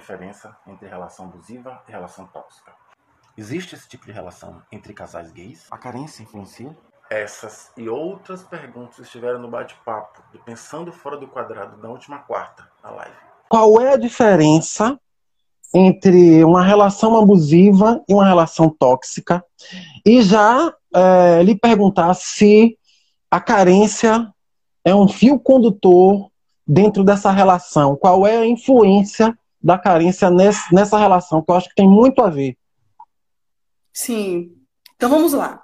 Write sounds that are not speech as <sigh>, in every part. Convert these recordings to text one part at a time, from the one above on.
diferença entre relação abusiva e relação tóxica? Existe esse tipo de relação entre casais gays? A carência influencia? Essas e outras perguntas estiveram no bate-papo do Pensando Fora do Quadrado da última quarta, na live. Qual é a diferença entre uma relação abusiva e uma relação tóxica? E já é, lhe perguntar se a carência é um fio condutor dentro dessa relação? Qual é a influência da carência nessa relação? Que eu acho que tem muito a ver. Sim. Então vamos lá.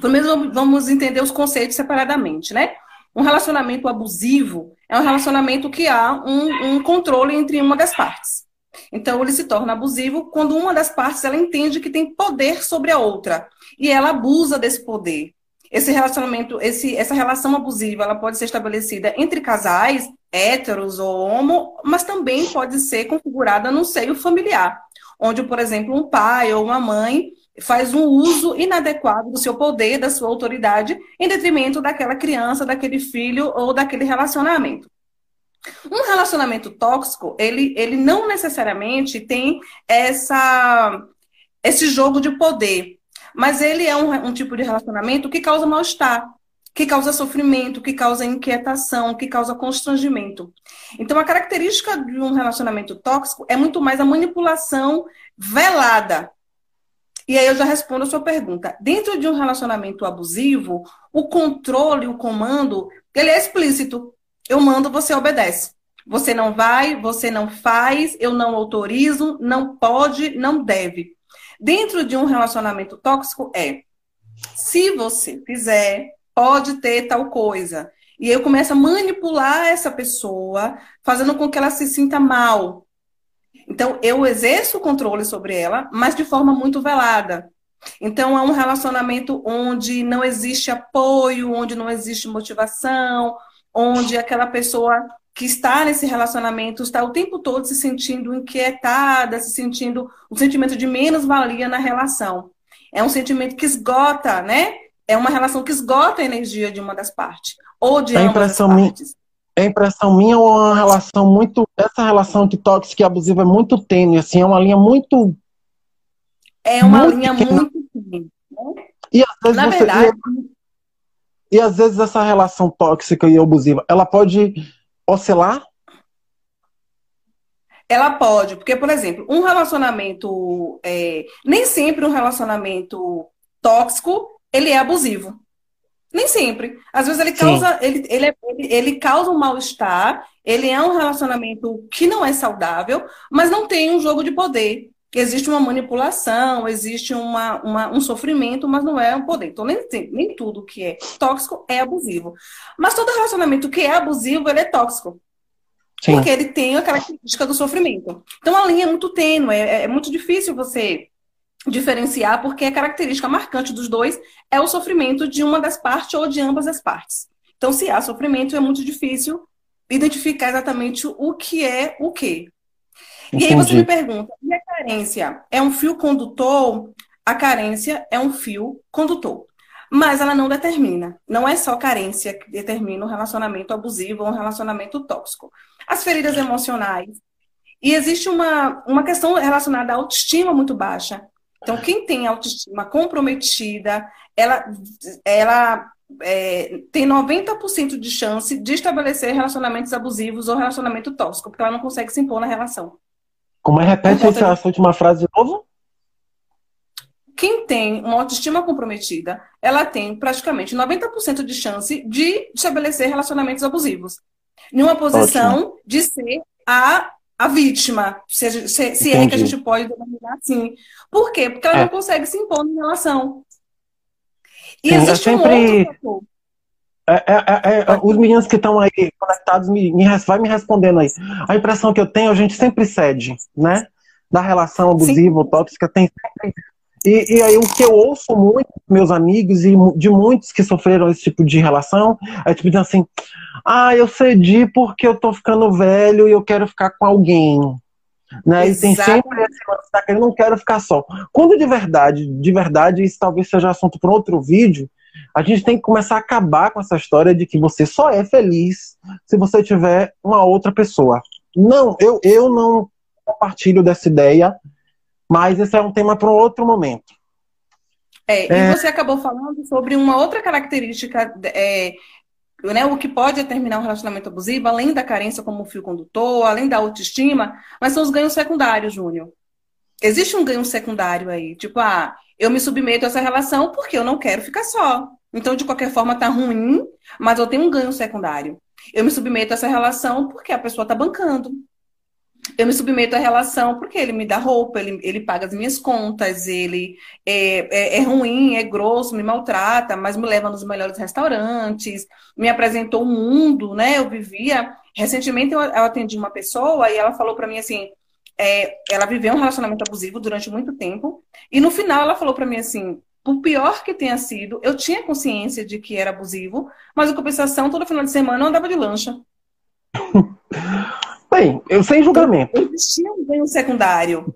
Primeiro vamos entender os conceitos separadamente, né? Um relacionamento abusivo é um relacionamento que há um, um controle entre uma das partes. Então ele se torna abusivo quando uma das partes ela entende que tem poder sobre a outra e ela abusa desse poder. Esse relacionamento, esse, essa relação abusiva, ela pode ser estabelecida entre casais héteros ou homo, mas também pode ser configurada no seio familiar, onde, por exemplo, um pai ou uma mãe faz um uso inadequado do seu poder, da sua autoridade, em detrimento daquela criança, daquele filho ou daquele relacionamento. Um relacionamento tóxico, ele, ele não necessariamente tem essa, esse jogo de poder, mas ele é um, um tipo de relacionamento que causa mal-estar, que causa sofrimento, que causa inquietação, que causa constrangimento. Então, a característica de um relacionamento tóxico é muito mais a manipulação velada. E aí eu já respondo a sua pergunta. Dentro de um relacionamento abusivo, o controle, o comando, ele é explícito. Eu mando, você obedece. Você não vai, você não faz, eu não autorizo, não pode, não deve. Dentro de um relacionamento tóxico é: se você fizer, pode ter tal coisa. E eu começo a manipular essa pessoa, fazendo com que ela se sinta mal. Então, eu exerço o controle sobre ela, mas de forma muito velada. Então, é um relacionamento onde não existe apoio, onde não existe motivação, onde aquela pessoa que está nesse relacionamento está o tempo todo se sentindo inquietada, se sentindo um sentimento de menos-valia na relação. É um sentimento que esgota, né? É uma relação que esgota a energia de uma das partes. Ou de a ambas impressão as partes. É impressão minha ou uma relação muito. Essa relação de tóxica e abusiva é muito tênue, assim, é uma linha muito. É uma muito linha pequena. muito tênue. Né? E às vezes Na você, verdade. E, e às vezes essa relação tóxica e abusiva, ela pode oscilar? Ela pode, porque, por exemplo, um relacionamento. É, nem sempre um relacionamento tóxico ele é abusivo. Nem sempre. Às vezes ele causa, ele, ele, é, ele, ele, causa um mal-estar, ele é um relacionamento que não é saudável, mas não tem um jogo de poder. Existe uma manipulação, existe uma, uma, um sofrimento, mas não é um poder. Então, nem, nem tudo que é tóxico é abusivo. Mas todo relacionamento que é abusivo, ele é tóxico. Sim. Porque ele tem a característica do sofrimento. Então, a linha é muito tênue, é, é muito difícil você diferenciar, porque a característica marcante dos dois é o sofrimento de uma das partes ou de ambas as partes. Então, se há sofrimento, é muito difícil identificar exatamente o que é o que. E aí você me pergunta, e a carência é um fio condutor? A carência é um fio condutor. Mas ela não determina. Não é só carência que determina um relacionamento abusivo ou um relacionamento tóxico. As feridas emocionais. E existe uma, uma questão relacionada à autoestima muito baixa. Então, quem tem autoestima comprometida, ela, ela é, tem 90% de chance de estabelecer relacionamentos abusivos ou relacionamento tóxico, porque ela não consegue se impor na relação. Como é? Repete essa, essa última frase de novo? Quem tem uma autoestima comprometida, ela tem praticamente 90% de chance de estabelecer relacionamentos abusivos. Numa posição Ótimo. de ser a a vítima, se, se, se é que a gente pode denominar assim. Por quê? Porque ela é. não consegue se impor em relação. E Sim, existe sempre... um outro é, é, é, é os meninos que estão aí conectados me, me, vai me respondendo aí. A impressão que eu tenho, a gente sempre cede, né? Da relação abusiva, Sim. tóxica, tem sempre. E, e, aí o que eu ouço muito meus amigos e de muitos que sofreram esse tipo de relação é tipo assim, ah, eu cedi porque eu tô ficando velho e eu quero ficar com alguém. Né? E tem sempre esse lance que eu não quero ficar só. Quando de verdade, de verdade, isso talvez seja assunto para outro vídeo, a gente tem que começar a acabar com essa história de que você só é feliz se você tiver uma outra pessoa. Não, eu, eu não compartilho dessa ideia, mas esse é um tema para um outro momento. É, é... E você acabou falando sobre uma outra característica, é, né, o que pode determinar um relacionamento abusivo, além da carência como fio condutor, além da autoestima, mas são os ganhos secundários, Júnior. Existe um ganho secundário aí, tipo, ah, eu me submeto a essa relação porque eu não quero ficar só. Então, de qualquer forma, tá ruim, mas eu tenho um ganho secundário. Eu me submeto a essa relação porque a pessoa tá bancando. Eu me submeto à relação porque ele me dá roupa, ele, ele paga as minhas contas, ele é, é, é ruim, é grosso, me maltrata, mas me leva nos melhores restaurantes, me apresentou o mundo, né? Eu vivia. Recentemente eu, eu atendi uma pessoa e ela falou para mim assim: é, ela viveu um relacionamento abusivo durante muito tempo, e no final ela falou para mim assim: por pior que tenha sido, eu tinha consciência de que era abusivo, mas a compensação, todo final de semana eu andava de lancha. <laughs> Bem, eu sem julgamento. Existia um ganho secundário.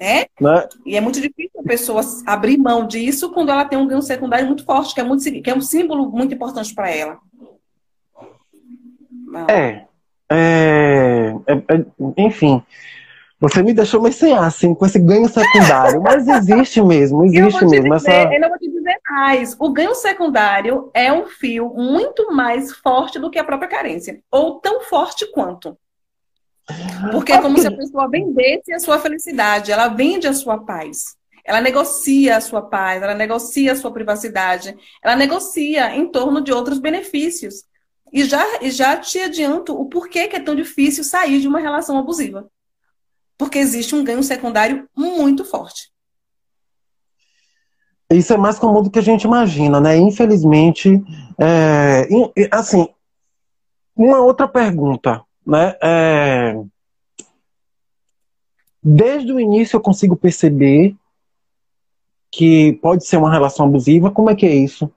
É? Né? E é muito difícil a pessoa abrir mão disso quando ela tem um ganho secundário muito forte, que é, muito, que é um símbolo muito importante para ela. É, é, é, é, Enfim. Você me deixou meio sem ar, assim, com esse ganho secundário. <laughs> Mas existe mesmo, existe mesmo. Dizer, essa... Eu não vou te dizer mais. O ganho secundário é um fio muito mais forte do que a própria carência. Ou tão forte quanto. Porque é como se a pessoa vendesse a sua felicidade, ela vende a sua paz. Ela negocia a sua paz, ela negocia a sua privacidade, ela negocia em torno de outros benefícios. E já, já te adianto o porquê que é tão difícil sair de uma relação abusiva. Porque existe um ganho secundário muito forte. Isso é mais comum do que a gente imagina, né? Infelizmente, é, assim, uma outra pergunta né? É... Desde o início eu consigo perceber que pode ser uma relação abusiva. Como é que é isso?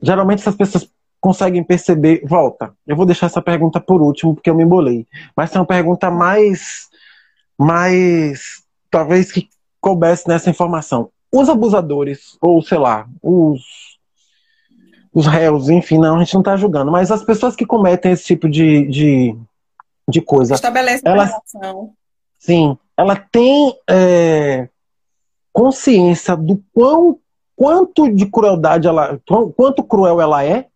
Geralmente essas pessoas conseguem perceber. Volta, eu vou deixar essa pergunta por último porque eu me embolei. Mas é uma pergunta mais, mais talvez que coubesse nessa informação. Os abusadores, ou sei lá, os os réus, enfim, não, a gente não está julgando, mas as pessoas que cometem esse tipo de, de, de coisa. Estabelece ela, relação. Sim, ela tem é, consciência do quão, quanto de crueldade ela. quanto cruel ela é?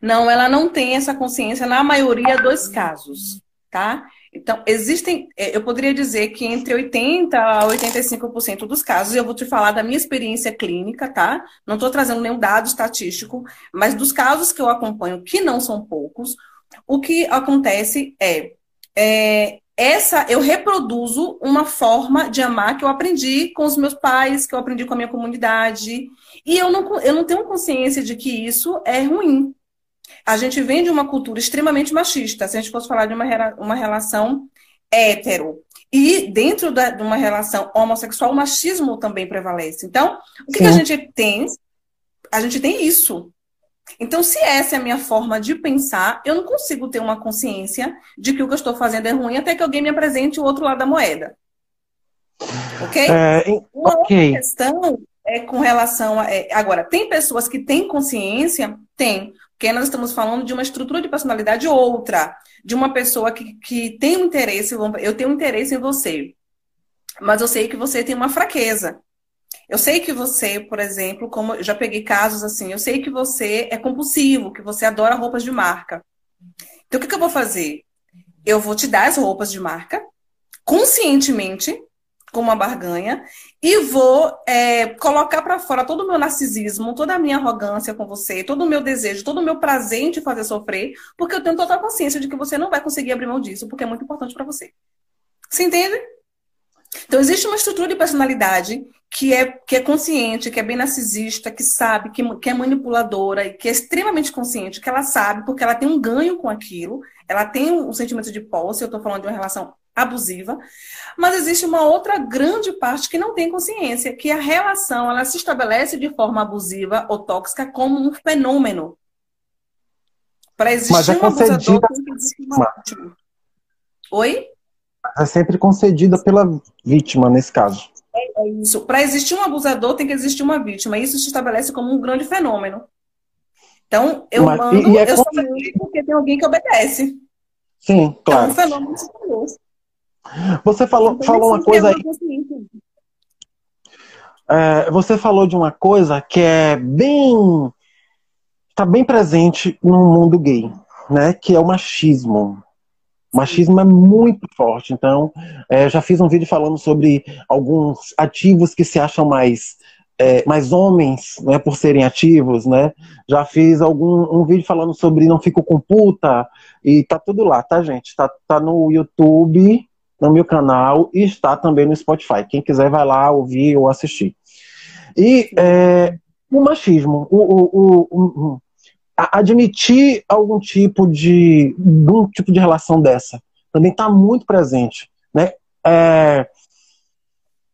Não, ela não tem essa consciência na maioria dos casos, tá? Então, existem, é, eu poderia dizer que entre 80% a 85% dos casos, eu vou te falar da minha experiência clínica, tá? Não estou trazendo nenhum dado estatístico, mas dos casos que eu acompanho, que não são poucos, o que acontece é, é essa eu reproduzo uma forma de amar que eu aprendi com os meus pais, que eu aprendi com a minha comunidade, e eu não, eu não tenho consciência de que isso é ruim, a gente vem de uma cultura extremamente machista. Se a gente fosse falar de uma, uma relação hétero. E dentro da, de uma relação homossexual, o machismo também prevalece. Então, o que, que, a gente tem? A gente tem isso. Então, se essa é a minha forma de pensar, eu não consigo ter uma consciência de que o que eu estou fazendo é ruim até que alguém me apresente o outro lado da moeda. Ok? É, uma okay. outra questão é com relação a. É, agora, tem pessoas que têm consciência? Tem. Porque nós estamos falando de uma estrutura de personalidade outra, de uma pessoa que, que tem um interesse, eu tenho um interesse em você, mas eu sei que você tem uma fraqueza. Eu sei que você, por exemplo, como eu já peguei casos assim, eu sei que você é compulsivo, que você adora roupas de marca. Então, o que, que eu vou fazer? Eu vou te dar as roupas de marca, conscientemente, com uma barganha, e vou é, colocar para fora todo o meu narcisismo, toda a minha arrogância com você, todo o meu desejo, todo o meu prazer em te fazer sofrer, porque eu tenho total consciência de que você não vai conseguir abrir mão disso, porque é muito importante para você. Você entende? Então, existe uma estrutura de personalidade que é, que é consciente, que é bem narcisista, que sabe, que, que é manipuladora e que é extremamente consciente, que ela sabe, porque ela tem um ganho com aquilo, ela tem um sentimento de posse, eu estou falando de uma relação abusiva, mas existe uma outra grande parte que não tem consciência, que a relação ela se estabelece de forma abusiva ou tóxica como um fenômeno. Para existir mas é um abusador, tem que existir uma vítima. Oi? É sempre concedida pela vítima, nesse caso. É, é isso. Para existir um abusador, tem que existir uma vítima. Isso se estabelece como um grande fenômeno. Então, eu mas, mando, é eu mando porque tem alguém que obedece. Sim, claro. É um fenômeno Você falou, falou uma coisa aí. É, você falou de uma coisa que é bem. está bem presente no mundo gay, né? Que é o machismo. O machismo é muito forte. Então, é, já fiz um vídeo falando sobre alguns ativos que se acham mais é, mais homens, né, por serem ativos, né? Já fiz algum um vídeo falando sobre não fico com puta e tá tudo lá, tá, gente? Tá, tá no YouTube, no meu canal e está também no Spotify. Quem quiser vai lá ouvir ou assistir. E é, o machismo, o, o, o, admitir algum tipo de algum tipo de relação dessa também está muito presente, né? É,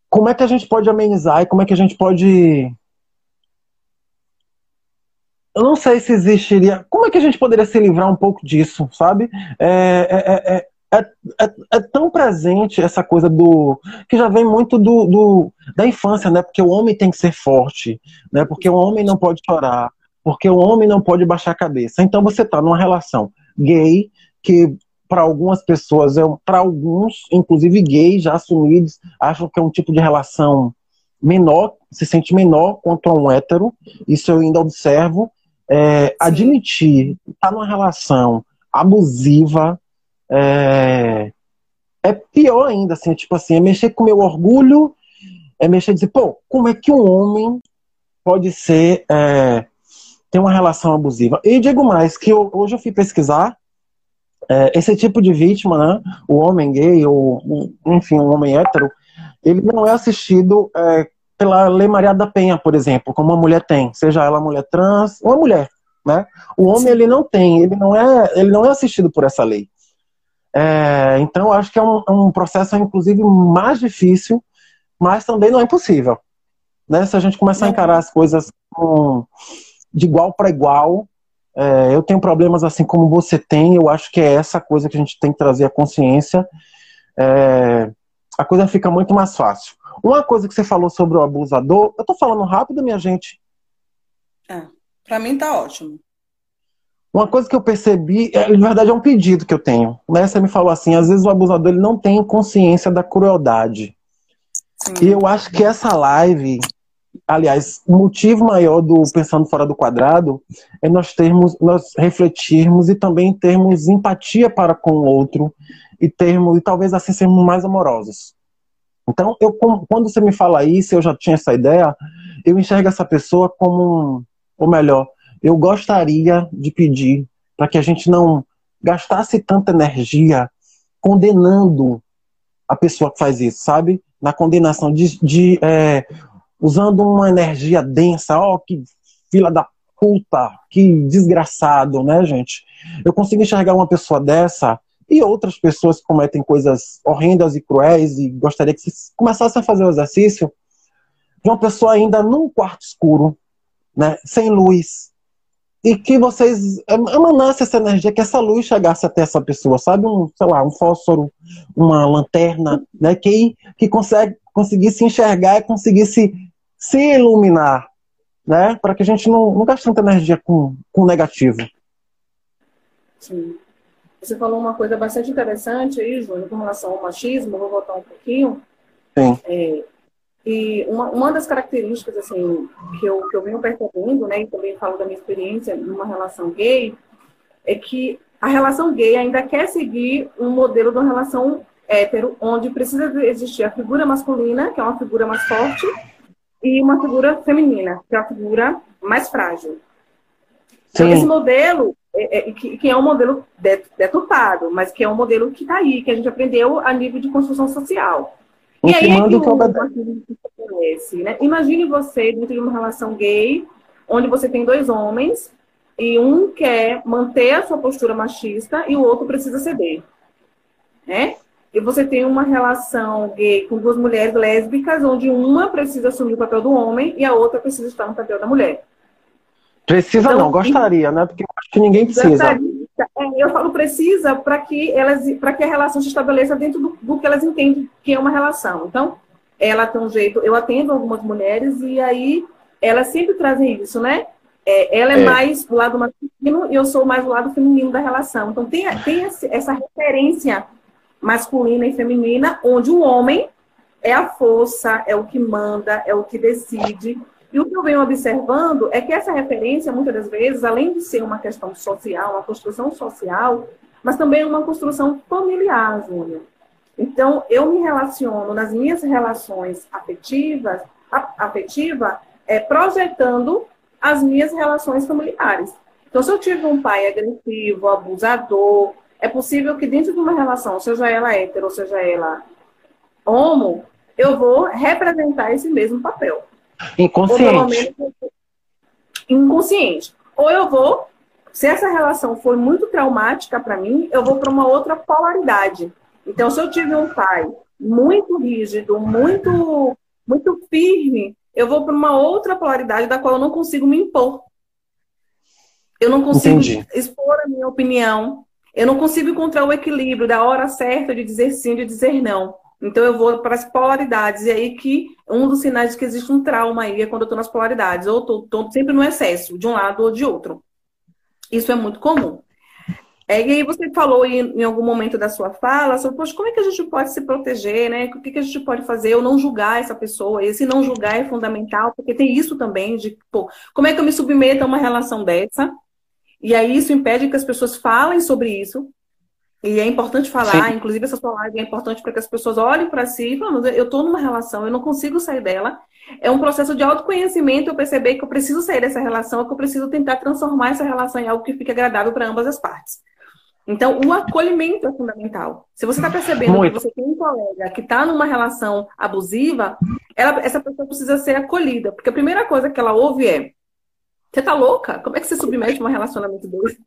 como é que a gente pode amenizar e como é que a gente pode. Eu não sei se existiria. Como é que a gente poderia se livrar um pouco disso, sabe? É, é, é, é, é tão presente essa coisa do. que já vem muito do, do, da infância, né? Porque o homem tem que ser forte, né? Porque o homem não pode chorar, porque o homem não pode baixar a cabeça. Então você está numa relação gay que para algumas pessoas, é, para alguns, inclusive gays já assumidos, acham que é um tipo de relação menor, se sente menor contra um hétero. Isso eu ainda observo. É, admitir estar tá numa relação abusiva é, é, pior ainda, assim, tipo assim, é mexer com o meu orgulho, é mexer e dizer, pô, como é que um homem pode ser é, ter uma relação abusiva? E digo mais, que eu, hoje eu fui pesquisar é, esse tipo de vítima, né, o homem gay, ou enfim, um homem hétero, ele não é assistido é, pela Lei Maria da Penha, por exemplo, como uma mulher tem, seja ela mulher trans ou uma mulher. Né? O homem ele não tem, ele não é, ele não é assistido por essa lei. É, então, acho que é um, é um, processo, inclusive, mais difícil, mas também não é impossível. Né? Se a gente começar a encarar as coisas com, de igual para igual, é, eu tenho problemas assim como você tem, eu acho que é essa coisa que a gente tem que trazer a consciência. É, a coisa fica muito mais fácil. Uma coisa que você falou sobre o abusador, eu tô falando rápido, minha gente. É, para mim tá ótimo. Uma coisa que eu percebi, é, na verdade é um pedido que eu tenho. Né? Você me falou assim, às vezes o abusador ele não tem consciência da crueldade. Sim. E eu acho que essa live aliás, o motivo maior do Pensando Fora do Quadrado é nós termos, nós refletirmos e também termos empatia para com o outro e termos, e talvez assim sermos mais amorosos. Então, eu, quando você me fala isso, eu já tinha essa ideia, eu enxergo essa pessoa como, ou melhor, eu gostaria de pedir para que a gente não gastasse tanta energia condenando a pessoa que faz isso, sabe? Na condenação de, de é, usando uma energia densa, ó, oh, que fila da puta, que desgraçado, né, gente? Eu consigo enxergar uma pessoa dessa e outras pessoas que cometem coisas horrendas e cruéis e gostaria que vocês começassem a fazer o exercício de uma pessoa ainda num quarto escuro, né, sem luz, e que vocês emanassem essa energia, que essa luz chegasse até essa pessoa, sabe? Um, sei lá, um fósforo, uma lanterna, né? Que, que consegue, conseguisse enxergar e conseguisse se iluminar, né? Para que a gente não, não gaste tanta energia com, com negativo. Sim. Você falou uma coisa bastante interessante aí, Júnior, com relação ao machismo, vou voltar um pouquinho. Sim. É, e uma, uma das características assim, que, eu, que eu venho percebendo, né, e também falo da minha experiência numa relação gay, é que a relação gay ainda quer seguir um modelo de uma relação hétero, onde precisa existir a figura masculina, que é uma figura mais forte, e uma figura feminina, que é a figura mais frágil. Sim. Esse modelo, é, é, que, que, é um modelo detutado, mas que é um modelo que está aí, que a gente aprendeu a nível de construção social. E aí é que o acontece, né? Imagine você dentro de uma relação gay, onde você tem dois homens e um quer manter a sua postura machista e o outro precisa ceder, né? E você tem uma relação gay com duas mulheres lésbicas, onde uma precisa assumir o papel do homem e a outra precisa estar no papel da mulher. Precisa então, não, gostaria, né? Porque eu acho que ninguém precisa. É, eu falo precisa para que elas, para que a relação se estabeleça dentro do, do, que elas entendem que é uma relação. Então, ela tem um jeito. Eu atendo algumas mulheres e aí elas sempre trazem isso, né? É, ela é, é, mais do lado masculino e eu sou mais do lado feminino da relação. Então tem, tem essa referência masculina e feminina, onde o homem é a força, é o que manda, é o que decide. E o que eu venho observando é que essa referência, muitas das vezes, além de ser uma questão social, uma construção social, mas também uma construção familiar, Júlia. Então, eu me relaciono nas minhas relações afetivas, afetiva, é, projetando as minhas relações familiares. Então, se eu tive um pai agressivo, abusador, é possível que dentro de uma relação, seja ela hétero, seja ela homo, eu vou representar esse mesmo papel. Inconsciente. Ou, inconsciente. Ou eu vou, se essa relação for muito traumática para mim, eu vou para uma outra polaridade. Então, se eu tive um pai muito rígido, muito, muito firme, eu vou para uma outra polaridade da qual eu não consigo me impor. Eu não consigo Entendi. expor a minha opinião. Eu não consigo encontrar o equilíbrio da hora certa de dizer sim, de dizer não. Então eu vou para as polaridades. E aí que um dos sinais de que existe um trauma aí é quando eu estou nas polaridades. Ou estou sempre no excesso, de um lado ou de outro. Isso é muito comum. É, e aí você falou em, em, algum momento da sua fala sobre, poxa, como é que a gente pode se proteger, né? O que, que a gente pode fazer? Ou não julgar essa pessoa. Esse não julgar é fundamental, porque tem isso também de, pô, como é que eu me submeto a uma relação dessa? E aí isso impede que as pessoas falem sobre isso. E é importante falar, Sim. inclusive essa sua live é importante para que as pessoas olhem para si e falem, eu estou numa relação, eu não consigo sair dela. É um processo de autoconhecimento, eu perceber que eu preciso sair dessa relação, que eu preciso tentar transformar essa relação em algo que fique agradável para ambas as partes. Então, o acolhimento é fundamental. Se você está percebendo Muito. que você tem um colega que está numa relação abusiva, ela, essa pessoa precisa ser acolhida. Porque a primeira coisa que ela ouve é: Você tá louca? Como é que você submete um relacionamento desse?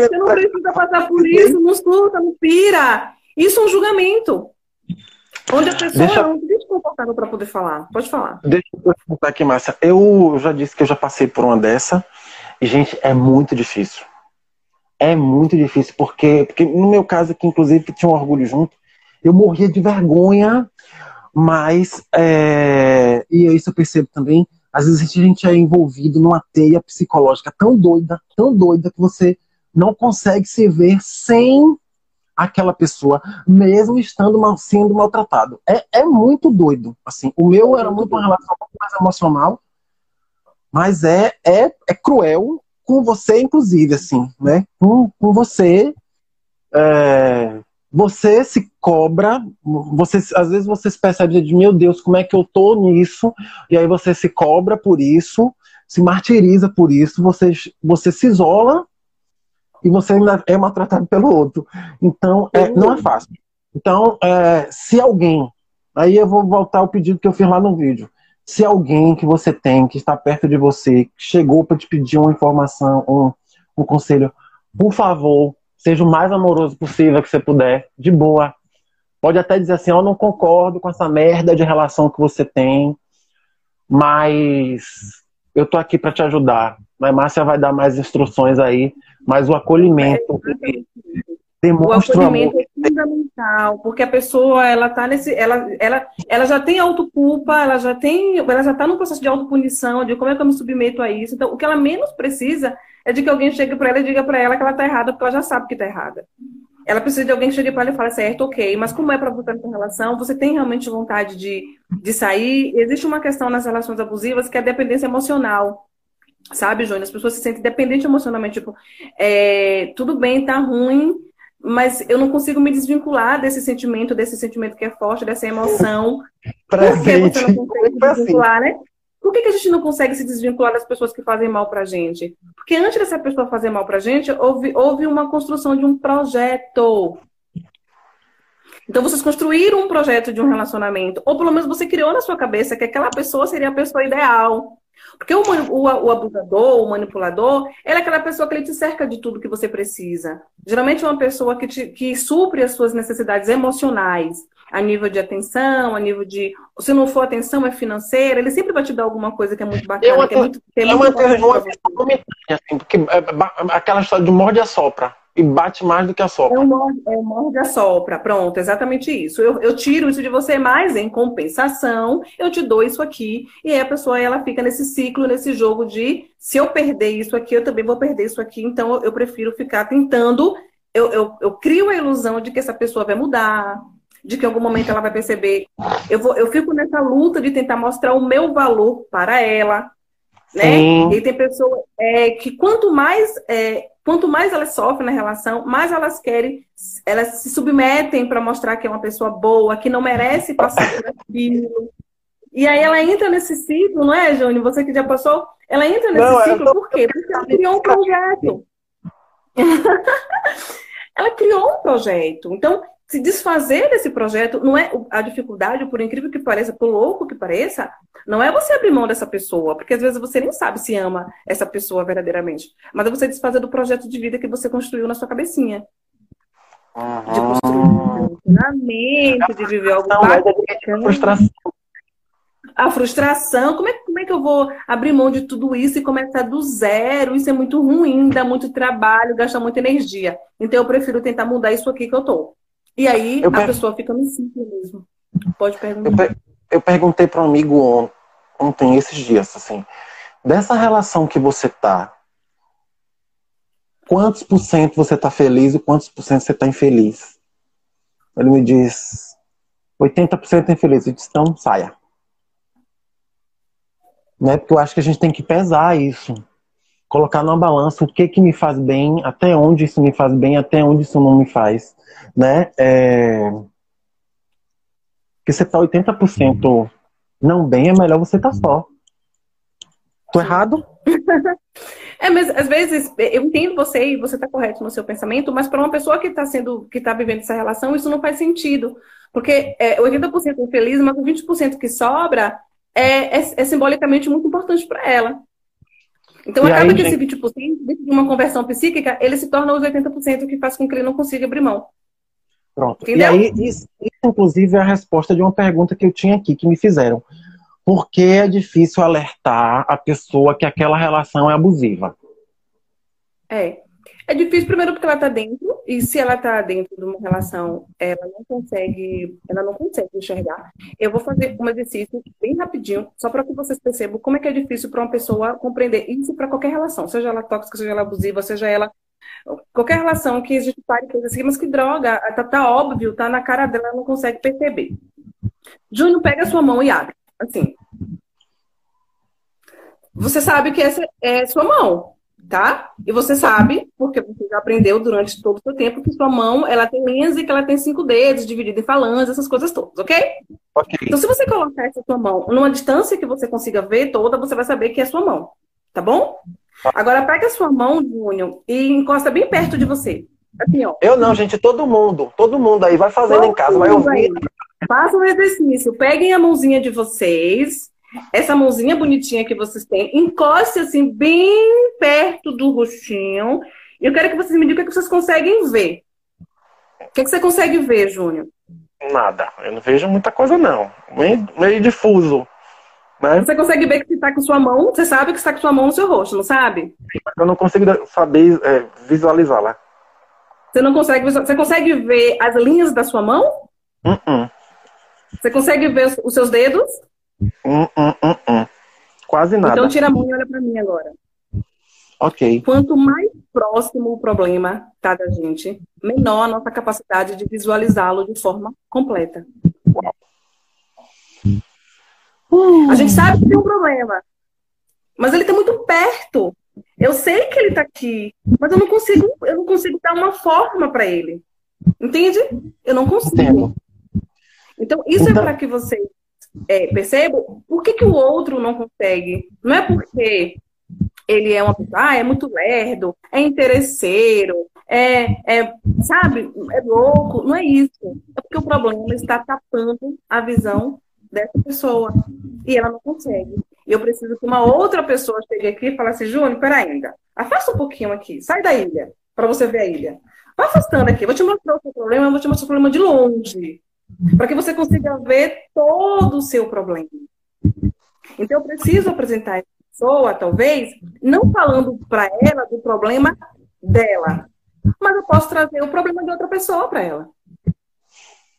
você não tá precisa passar por isso, não escuta, não pira. Isso é um julgamento. Onde a pessoa Deixa... não se confortável para poder falar. Pode falar. Deixa eu contar aqui, Márcia. Eu já disse que eu já passei por uma dessa. E, gente, é muito difícil é muito difícil, porque, porque no meu caso aqui, inclusive, que tinha um orgulho junto, eu morria de vergonha, mas, é, e isso eu percebo também, às vezes a gente é envolvido numa teia psicológica tão doida, tão doida, que você não consegue se ver sem aquela pessoa, mesmo estando mal, sendo maltratado. É, é muito doido. Assim, o meu era muito uma relação mais emocional, mas é, é, é cruel com você, inclusive, assim, né? Com, com você, é, você se cobra, você, às vezes você se percebe de, meu Deus, como é que eu tô nisso? E aí você se cobra por isso, se martiriza por isso, você, você se isola e você ainda é maltratado pelo outro. Então, é, não é fácil. Então, é, se alguém, aí eu vou voltar ao pedido que eu fiz lá no vídeo se alguém que você tem, que está perto de você, chegou para te pedir uma informação, um, um conselho, por favor, seja o mais amoroso possível que você puder, de boa. Pode até dizer assim, eu não concordo com essa merda de relação que você tem, mas eu tô aqui para te ajudar. Mas Márcia vai dar mais instruções aí, mas o acolhimento, é, Demonstra o acolhimento amor. é fundamental, porque a pessoa ela tá nesse, ela, ela, ela já tem autoculpa, ela já tem, ela já está no processo de autopunição, de como é que eu me submeto a isso. Então, o que ela menos precisa é de que alguém chegue para ela e diga para ela que ela está errada, porque ela já sabe que está errada. Ela precisa de alguém que chegue para ela e fale certo, ok, mas como é para você nessa relação? Você tem realmente vontade de, de sair? Existe uma questão nas relações abusivas que é a dependência emocional. Sabe, Jônia? As pessoas se sentem dependentes emocionalmente. Tipo, é, tudo bem, tá ruim, mas eu não consigo me desvincular desse sentimento, desse sentimento que é forte, dessa emoção. Presente. Por que você não consegue se assim. desvincular, né? Por que, que a gente não consegue se desvincular das pessoas que fazem mal pra gente? Porque antes dessa pessoa fazer mal pra gente, houve, houve uma construção de um projeto. Então, vocês construíram um projeto de um relacionamento, ou pelo menos você criou na sua cabeça que aquela pessoa seria a pessoa ideal. Porque o, o, o, abusador, o manipulador, ele é aquela pessoa que ele te cerca de tudo que você precisa. Geralmente é uma pessoa que, te, que supre as suas necessidades emocionais, a nível de atenção, a nível de. Se não for atenção, é financeira, ele sempre vai te dar alguma coisa que é muito bacana. Eu, que é muito, que é, é muito uma momentânea, assim, porque é, é, aquela história de morde a sopra. E bate mais do que a sopra. É o morde, é morde a sopra, pronto, exatamente isso. Eu, eu tiro isso de você, mas em compensação, eu te dou isso aqui. E aí a pessoa ela fica nesse ciclo, nesse jogo de se eu perder isso aqui, eu também vou perder isso aqui, então eu, eu prefiro ficar tentando. Eu, eu, eu crio a ilusão de que essa pessoa vai mudar, de que em algum momento ela vai perceber. Eu, vou, eu fico nessa luta de tentar mostrar o meu valor para ela. Né? E tem pessoas é, que quanto mais é, quanto mais elas sofrem na relação, mais elas querem, elas se submetem para mostrar que é uma pessoa boa, que não merece passar por aquilo. E aí ela entra nesse ciclo, não é, Júnior? Você que já passou, ela entra nesse não, ciclo, tô... por quê? Porque ela criou um projeto. <laughs> ela criou um projeto. Então, se desfazer desse projeto não é a dificuldade, por incrível que pareça, por louco que pareça, não é você abrir mão dessa pessoa, porque às vezes você nem sabe se ama essa pessoa verdadeiramente, mas é você desfazer do projeto de vida que você construiu na sua cabecinha. Uhum. De construir um relacionamento, de viver algo bacana. Frustração. A frustração, como é, como é que eu vou abrir mão de tudo isso e começar do zero? Isso é muito ruim, dá muito trabalho, gasta muita energia. Então eu prefiro tentar mudar isso aqui que eu tô. E aí eu a per... pessoa fica no ciclo mesmo. Pode perguntar. Eu, per... eu perguntei para um amigo ontem, esses dias, assim, dessa relação que você tá, quantos por cento você tá feliz e quantos por cento você tá infeliz? Ele me diz 80% infeliz. Eu disse, então saia. Né? Porque eu acho que a gente tem que pesar isso. Colocar numa balança o que que me faz bem, até onde isso me faz bem, até onde isso não me faz né? É... Que você tá 80% não bem, é melhor você tá só. Tô errado? <laughs> é, mas às vezes eu entendo você e você tá correto no seu pensamento, mas para uma pessoa que está sendo, que tá vivendo essa relação, isso não faz sentido. Porque é 80% infeliz, mas o 20% que sobra é, é, é simbolicamente muito importante para ela. Então, e acaba aí, que gente... esse 20%, dentro de uma conversão psíquica, ele se torna os 80% que faz com que ele não consiga abrir mão. Pronto. Entendeu? E aí, isso, isso, inclusive, é a resposta de uma pergunta que eu tinha aqui, que me fizeram. Por que é difícil alertar a pessoa que aquela relação é abusiva? É. É difícil, primeiro, porque ela está dentro, e se ela está dentro de uma relação, ela não consegue, ela não consegue enxergar. Eu vou fazer um exercício bem rapidinho, só para que vocês percebam como é que é difícil para uma pessoa compreender isso para qualquer relação, seja ela tóxica, seja ela abusiva, seja ela Qualquer relação que a gente pare coisa assim, mas que droga, tá, tá óbvio, tá na cara dela, ela não consegue perceber. Júnior, pega a sua mão e abre. Assim. Você sabe que essa é sua mão, tá? E você sabe, porque você já aprendeu durante todo o seu tempo, que sua mão ela tem linhas e que ela tem cinco dedos, dividido em falanges, essas coisas todas, ok? Ok. Então, se você colocar essa sua mão numa distância que você consiga ver toda, você vai saber que é sua mão, tá bom? Agora pega a sua mão, Júnior, e encosta bem perto de você. Assim, ó. Eu não, gente, todo mundo. Todo mundo aí vai fazendo todo em casa, vai ouvir. Faça um exercício. Peguem a mãozinha de vocês, essa mãozinha bonitinha que vocês têm, encoste assim bem perto do rostinho. E eu quero que vocês me digam o que vocês conseguem ver. O que, você consegue ver, Júnior? Nada. Eu não vejo muita coisa, não. Meio, meio difuso. Você consegue ver que está com sua mão, você sabe que está com sua mão no seu rosto, não sabe? Eu não consigo saber é, visualizá-la. Você não consegue Você consegue ver as linhas da sua mão? Uh -uh. Você consegue ver os seus dedos? Uh Quase nada. Então tira a mão e olha para mim agora. Ok. Quanto mais próximo o problema tá da gente, menor a nossa capacidade de visualizá-lo de forma completa. Uau. A gente sabe que tem um problema, mas ele está muito perto. Eu sei que ele está aqui, mas eu não consigo, eu não consigo dar uma forma para ele. Entende? Eu não consigo. Então, isso é então... é para que vocês é, percebam por que, que o outro não consegue. Não é porque ele é uma pessoa, ah, é muito lerdo, é interesseiro, é, é, sabe, é louco. Não é isso. É porque o problema está tapando a visão dessa pessoa. E ela não consegue. E eu preciso que uma outra pessoa chegue aqui e fale assim, Júnior, peraí ainda. Afasta um pouquinho aqui, sai da ilha, para você ver a ilha. Vai afastando aqui, vou te mostrar o seu problema, eu vou te mostrar o problema de longe. Para que você consiga ver todo o seu problema. Então eu preciso apresentar essa pessoa, talvez, não falando para ela do problema dela, mas eu posso trazer o problema de outra pessoa para ela.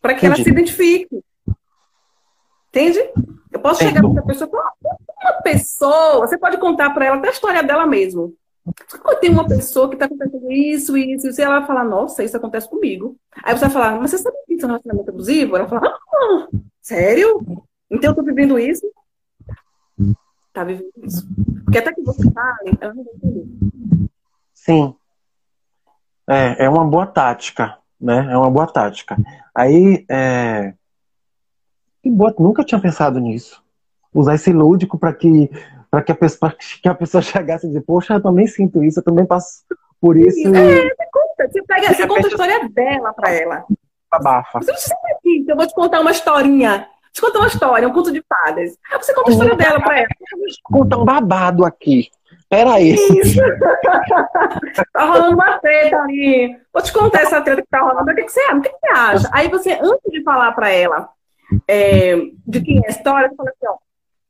Para que Entendi. ela se identifique. Entende? Eu posso chegar para essa pessoa e falar, uma pessoa, você pode contar para ela até a história dela mesmo. Tem uma pessoa que está acontecendo isso, isso, isso, e ela vai falar, nossa, isso acontece comigo. Aí você vai falar, mas você sabe que isso é um relacionamento abusivo? Ela fala, ah, sério? Então eu tô vivendo isso? Tá vivendo isso. Porque até que você fale, ela não vai entender. Sim. É, é uma boa tática, né? É uma boa tática. Aí, é... Que boa, nunca tinha pensado nisso. Usar esse lúdico para que para que a pessoa que a pessoa <laughs> chegasse e dizer, poxa, eu também sinto isso, eu também passo por isso. É, você conta, você, pega, você conta a história dela para ela. Abafa. Você não precisa aqui, eu vou te contar uma historinha. Te contar uma história, um conto de fadas. Aí você conta a história dela para ela. Conta um babado aqui. Peraí. Isso. <laughs> tá rolando uma treta ali. Vou te contar essa treta que tá rolando. O que, que você acha? O que, que você acha? Aí você, antes de falar para ela é, de quem é a história, você fala assim, ó,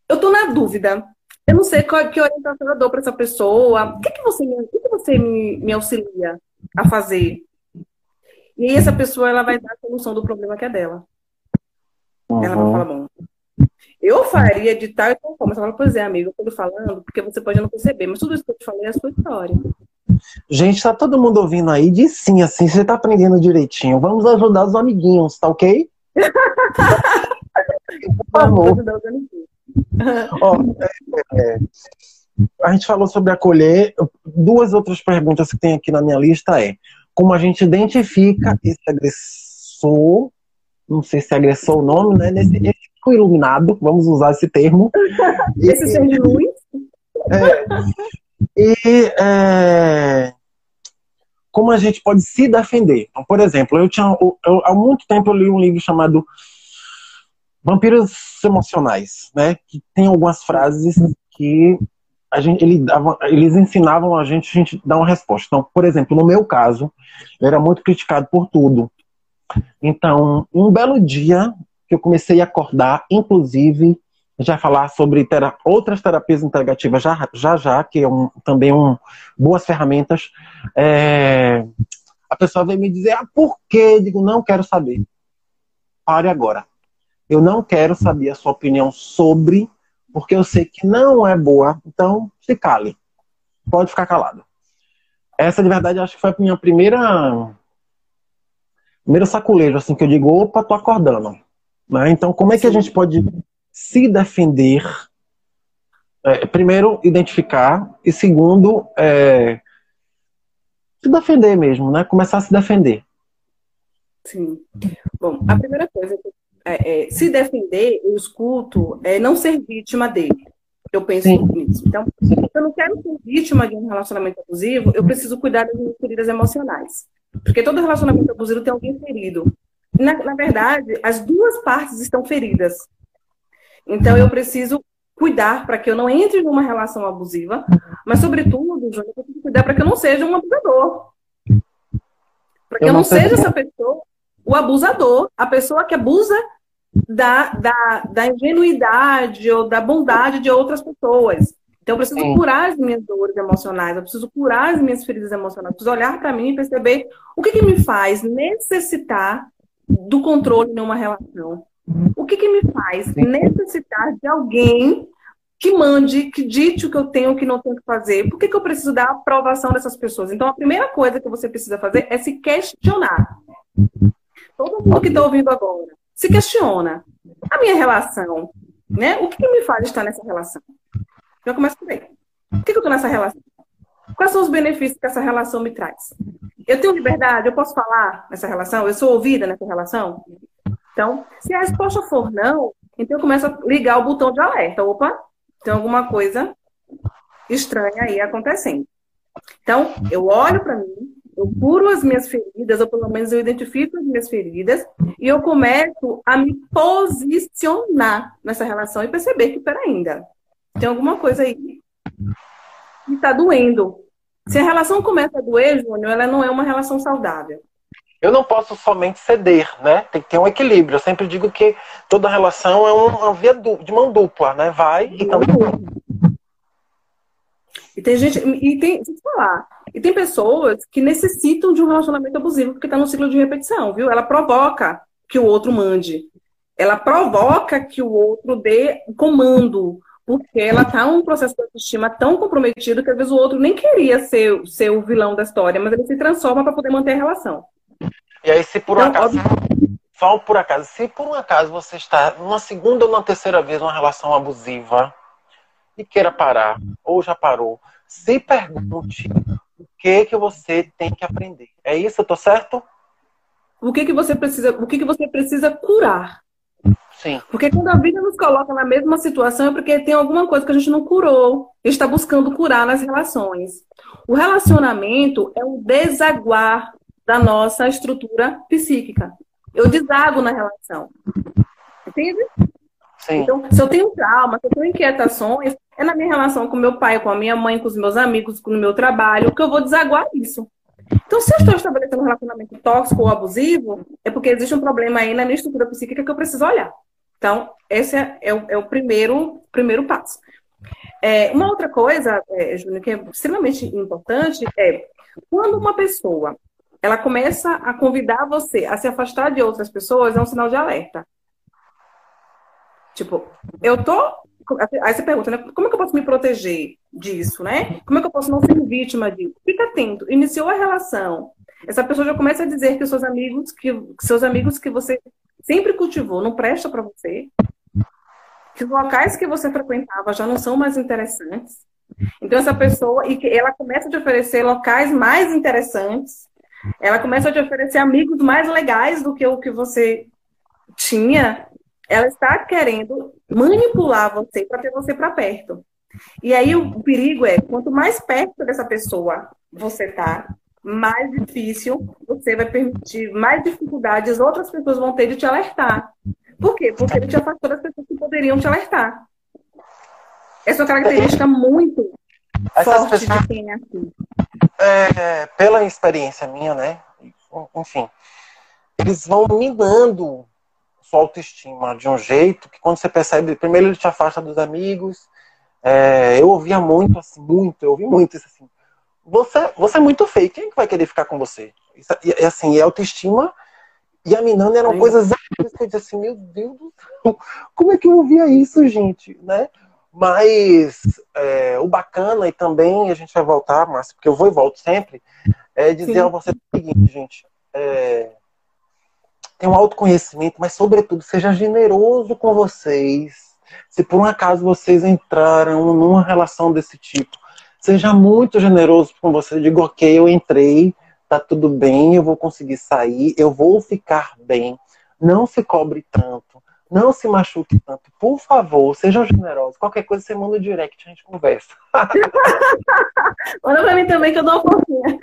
eu tô na dúvida. Eu não sei qual, que orientação eu dou para essa pessoa. O que, que você, me, o que, que você me, me auxilia a fazer? E aí essa pessoa ela vai dar a solução do problema que é dela. Uhum. Ela vai falar, bom, eu faria de tal e tal forma. Você fala, pois é, amigo, eu tô falando, porque você pode não perceber, mas tudo isso que eu te falei é a sua história. Gente, tá todo mundo ouvindo aí? Diz sim, assim, você tá aprendendo direitinho. Vamos ajudar os amiguinhos, tá ok? <laughs> Por favor. Ó, é, é, a gente falou sobre acolher. Duas outras perguntas que tem aqui na minha lista é como a gente identifica esse agressor, não sei se é agressor o nome, né? Nesse, esse iluminado, vamos usar esse termo. <laughs> esse ser de luz. É, e é, como a gente pode se defender. Então, por exemplo, eu tinha eu, há muito tempo eu li um livro chamado Vampiros Emocionais, né? Que tem algumas frases que a gente, ele dava, eles ensinavam a gente a gente dar uma resposta. Então, por exemplo, no meu caso, eu era muito criticado por tudo. Então, um belo dia que eu comecei a acordar, inclusive, já falar sobre tera outras terapias integrativas já já, já que é um, também um, boas ferramentas. É, a pessoa veio me dizer, ah, por quê? Eu digo, não quero saber. Pare agora. Eu não quero saber a sua opinião sobre, porque eu sei que não é boa. Então, se cale. Pode ficar calado. Essa, de verdade, acho que foi a minha primeira. Primeiro saculejo, assim, que eu digo, opa, tô acordando. Né? Então, como é que a gente pode se defender? É, primeiro, identificar. E segundo, é, se defender mesmo, né? Começar a se defender. Sim. Bom, a primeira coisa que é, é, se defender, eu escuto, é não ser vítima dele. Eu penso Sim. nisso. Então, se eu não quero ser vítima de um relacionamento abusivo, eu preciso cuidar das minhas feridas emocionais. Porque todo relacionamento abusivo tem alguém ferido. Na, na verdade, as duas partes estão feridas. Então, eu preciso cuidar para que eu não entre numa relação abusiva, mas, sobretudo, eu preciso cuidar para que eu não seja um abusador. Para que eu, eu não seja essa pessoa o abusador, a pessoa que abusa da, da, da ingenuidade ou da bondade de outras pessoas. Então, eu preciso Sim. curar as minhas dores emocionais, eu preciso curar as minhas feridas emocionais, eu preciso olhar para mim e perceber o que, que me faz necessitar do controle numa relação. O que, que me faz necessitar de alguém que mande, que dite o que eu tenho, o que não tenho que fazer. Por que, que eu preciso da aprovação dessas pessoas? Então, a primeira coisa que você precisa fazer é se questionar todo mundo que está ouvindo agora, se questiona. A minha relação, né? O que, que me faz estar nessa relação? Já começa por aí. Por que, que eu estou nessa relação? Quais são os benefícios que essa relação me traz? Eu tenho liberdade? Eu posso falar nessa relação? Eu sou ouvida nessa relação? Então, se a resposta for não, então eu começo a ligar o botão de alerta. Opa, tem alguma coisa estranha aí acontecendo. Então, eu olho para mim, eu curo as minhas feridas, ou pelo menos eu identifico as minhas feridas, e eu começo a me posicionar nessa relação e perceber que, pera ainda, tem alguma coisa aí que está doendo. Se a relação começa a doer, Júnior, ela não é uma relação saudável. Eu não posso somente ceder, né? Tem que ter um equilíbrio. Eu sempre digo que toda relação é uma via de mão dupla, né? Vai e também. E tem gente, e tem, deixa eu falar, e tem pessoas que necessitam de um relacionamento abusivo porque está no ciclo de repetição, viu? Ela provoca que o outro mande. Ela provoca que o outro dê comando, porque ela está num processo de autoestima tão comprometido que às vezes o outro nem queria ser, ser o vilão da história, mas ele se transforma para poder manter a relação. E aí, se por um então, acaso, óbvio... só por acaso, se por um acaso você está numa segunda ou uma terceira vez numa relação abusiva e queira parar, ou já parou, se pergunte o que que você tem que aprender. É isso, eu tô certo? O que que você precisa, o que que você precisa curar? Sim. Porque quando a vida nos coloca na mesma situação é porque tem alguma coisa que a gente não curou. Está buscando curar nas relações. O relacionamento é um desaguar da nossa estrutura psíquica. Eu desago na relação. Entende? Então, se eu tenho trauma, se eu tenho inquietações, é na minha relação com meu pai, com a minha mãe, com os meus amigos, com o meu trabalho, que eu vou desaguar isso. Então, se eu estou estabelecendo um relacionamento tóxico ou abusivo, é porque existe um problema aí na minha estrutura psíquica que eu preciso olhar. Então, esse é, é, o, é o, primeiro, primeiro passo. É, uma outra coisa, é, Júnior, que é extremamente importante é quando uma pessoa ela começa a convidar você a se afastar de outras pessoas, é um sinal de alerta. Tipo, eu tô. Aí você pergunta, né? Como é que eu posso me proteger disso, né? Como é que eu posso não ser vítima disso? Fica atento. Iniciou a relação. Essa pessoa já começa a dizer que seus amigos, que seus amigos que você sempre cultivou não presta para você. Que os locais que você frequentava já não são mais interessantes. Então essa pessoa e que ela começa a te oferecer locais mais interessantes. Ela começa a te oferecer amigos mais legais do que o que você tinha ela está querendo manipular você para ter você para perto. E aí o perigo é, quanto mais perto dessa pessoa você tá, mais difícil você vai permitir, mais dificuldades outras pessoas vão ter de te alertar. Por quê? Porque ele te afastou das pessoas que poderiam te alertar. Essa é uma característica muito Essas forte pessoas, de quem é assim. É, pela experiência minha, né? Enfim, eles vão minando sua autoestima de um jeito que quando você percebe, primeiro ele te afasta dos amigos. É, eu ouvia muito, assim, muito, eu ouvi muito isso assim. Você, você é muito feio, quem é vai querer ficar com você? Isso, e, assim, e autoestima e a Minana eram Sim. coisas que eu disse assim, meu Deus do céu, como é que eu ouvia isso, gente, né? Mas é, o bacana, e também a gente vai voltar, Márcia, porque eu vou e volto sempre, é dizer Sim. a você o seguinte, gente. É, tenha um autoconhecimento, mas, sobretudo, seja generoso com vocês. Se por um acaso vocês entraram numa relação desse tipo, seja muito generoso com você. Diga, ok, eu entrei, tá tudo bem, eu vou conseguir sair, eu vou ficar bem. Não se cobre tanto. Não se machuque tanto. Por favor, sejam generosos. Qualquer coisa você manda um direct, a gente conversa. <laughs> manda pra mim também que eu dou uma forcinha.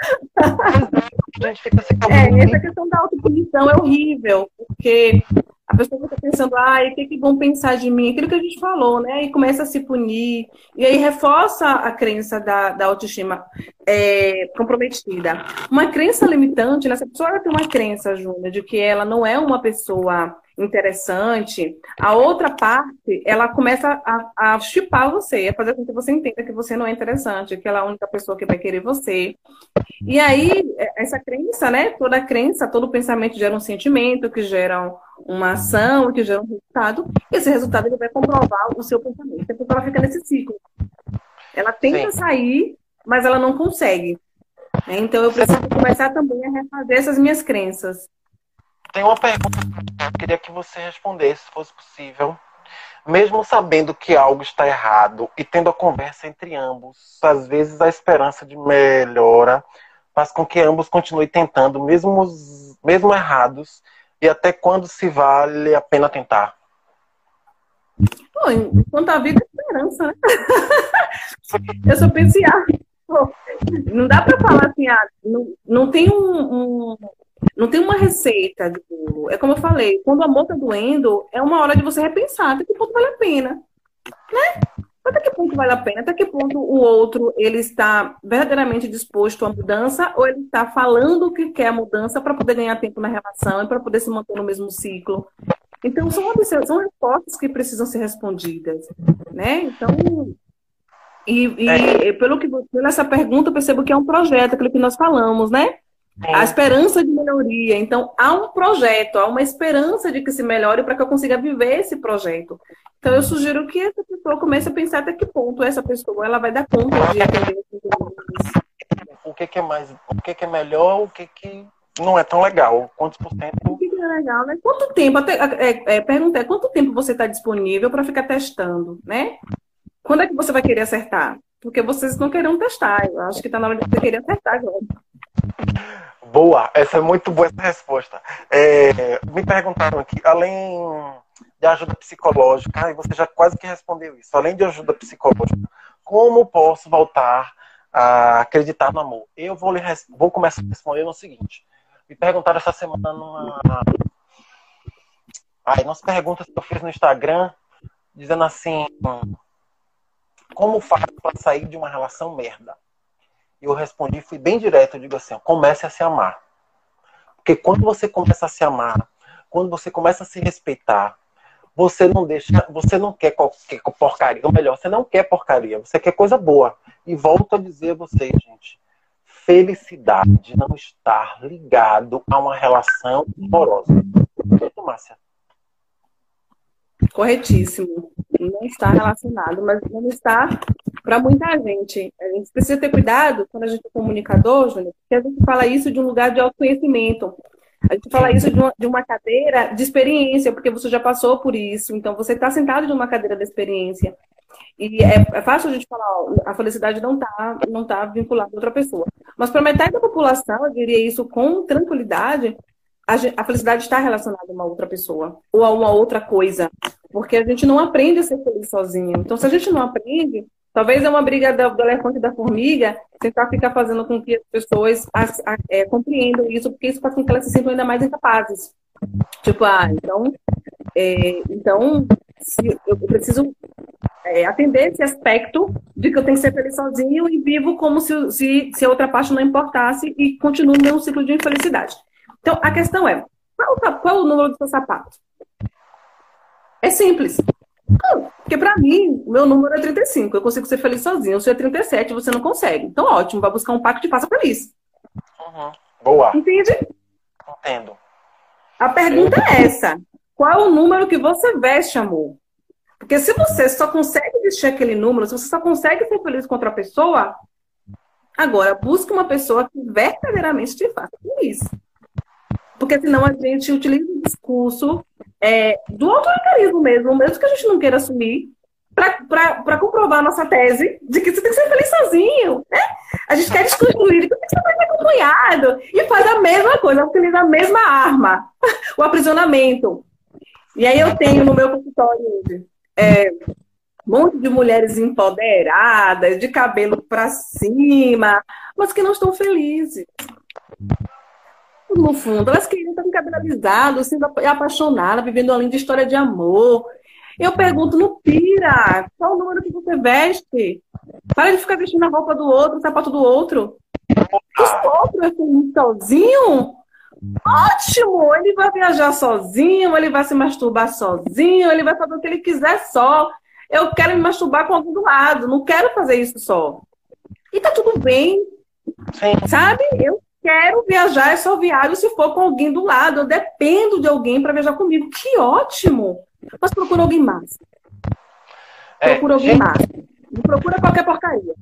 a gente fica se É, essa questão da autopunição é horrível, porque a pessoa fica pensando, ai, o que, que vão pensar de mim? Aquilo que a gente falou, né? E começa a se punir. E aí reforça a crença da, da autoestima é, comprometida. Uma crença limitante, né? Se a pessoa tem uma crença, Júlia, de que ela não é uma pessoa interessante, a outra parte, ela começa a, a chipar você, a fazer com que você entenda que você não é interessante, que ela é a única pessoa que vai querer você. E aí, é, essa crença, né? Toda crença, todo pensamento gera um sentimento, que gera uma ação, que gera um resultado. E esse resultado ele vai comprovar o seu pensamento. Então, ela fica nesse ciclo. Ela tenta Sim. sair, mas ela não consegue. Então, eu preciso começar também a refazer essas minhas crenças. Tem uma pergunta que eu queria que você respondesse, se fosse possível. Mesmo sabendo que algo está errado e tendo a conversa entre ambos, às vezes a esperança de melhora faz com que ambos continuem tentando, mesmo, mesmo errados, e até quando se vale a pena tentar. Pô, enquanto a vida é esperança, né? <laughs> eu só pensei, ah, não dá para falar assim, ah, não, não tem um, um, não tem uma receita de bolo. É como eu falei, quando o amor tá doendo, é uma hora de você repensar até que ponto vale a pena. Né? Até que ponto vale a pena? Até que ponto o outro ele está verdadeiramente disposto à mudança ou ele está falando que quer a mudança para poder ganhar tempo na relação e para poder se manter no mesmo ciclo? Então são, são respostas que precisam ser respondidas, né? Então E, e é. pelo que pela essa pergunta, eu percebo que é um projeto, aquilo que nós falamos, né? É. A esperança de melhoria. Então, há um projeto, há uma esperança de que se melhore para que eu consiga viver esse projeto. Então, eu sugiro que essa pessoa comece a pensar até que ponto essa pessoa ela vai dar conta de atender O que, que é mais, o que, que é melhor, o que, que não é tão legal? Quantos por cento? O que, que é legal, né? Quanto tempo? Até, é, é, pergunta é quanto tempo você está disponível para ficar testando, né? Quando é que você vai querer acertar? Porque vocês não querem testar. Eu acho que está na hora de você querer acertar agora. Boa, essa é muito boa essa resposta. É, me perguntaram aqui, além de ajuda psicológica, e você já quase que respondeu isso, além de ajuda psicológica, como posso voltar a acreditar no amor? Eu vou, lhe, vou começar a responder no seguinte. Me perguntaram essa semana numa. Ai, umas perguntas que eu fiz no Instagram, dizendo assim como faz para sair de uma relação merda? E eu respondi, fui bem direto, eu digo assim, comece a se amar. Porque quando você começa a se amar, quando você começa a se respeitar, você não deixa, você não quer qualquer porcaria, ou melhor, você não quer porcaria, você quer coisa boa. E volto a dizer a vocês, gente, felicidade não estar ligado a uma relação amorosa. Márcia. Corretíssimo. Não está relacionado, mas não está para muita gente. A gente precisa ter cuidado quando a gente é comunicador, Júnior, porque a gente fala isso de um lugar de autoconhecimento. A gente fala isso de uma, de uma cadeira de experiência, porque você já passou por isso. Então, você está sentado de uma cadeira de experiência. E é, é fácil a gente falar, ó, a felicidade não está não tá vinculada a outra pessoa. Mas para metade da população, eu diria isso com tranquilidade, a, a felicidade está relacionada a uma outra pessoa ou a uma outra coisa. Porque a gente não aprende a ser feliz sozinho. Então, se a gente não aprende, talvez é uma briga do, do elefante e da formiga tentar ficar fazendo com que as pessoas as, a, é, compreendam isso, porque isso faz com que elas se sintam ainda mais incapazes. Tipo, ah, então, é, então eu preciso é, atender esse aspecto de que eu tenho que ser feliz sozinho e vivo como se, se, se a outra parte não importasse e continuo no meu ciclo de infelicidade. Então, a questão é, qual, qual o número do seu sapato? É simples. Porque para mim, o meu número é 35. Eu consigo ser feliz sozinho. O seu é 37, você não consegue. Então, ótimo, vai buscar um pacto de faça feliz. Uhum. Boa. Entende? Entendo. A pergunta é essa. Qual é o número que você veste, amor? Porque se você só consegue vestir aquele número, se você só consegue ser feliz com outra pessoa, agora busque uma pessoa que verdadeiramente te faça feliz. Porque senão a gente utiliza o discurso é, do autoritarismo mesmo, mesmo que a gente não queira assumir, para comprovar a nossa tese de que você tem que ser feliz sozinho, né? A gente quer desconstruir que você ser mais acompanhado. E faz a mesma coisa, utiliza a mesma arma, <laughs> o aprisionamento. E aí eu tenho no meu consultório hoje é, um monte de mulheres empoderadas, de cabelo para cima, mas que não estão felizes no fundo, elas queriam estar cabelo sendo apaixonadas, vivendo uma linda história de amor. Eu pergunto, no pira, qual o número que você veste? Para de ficar vestindo a roupa do outro, o sapato do outro. O outro é feliz sozinho? Ótimo! Ele vai viajar sozinho, ele vai se masturbar sozinho, ele vai fazer o que ele quiser só. Eu quero me masturbar com alguém do lado, não quero fazer isso só. E tá tudo bem. Sim. Sabe? Eu quero viajar, é só viável se for com alguém do lado. Eu dependo de alguém para viajar comigo. Que ótimo! Mas procura alguém mais. É, procura alguém gente... mais. Não procura qualquer porcaria.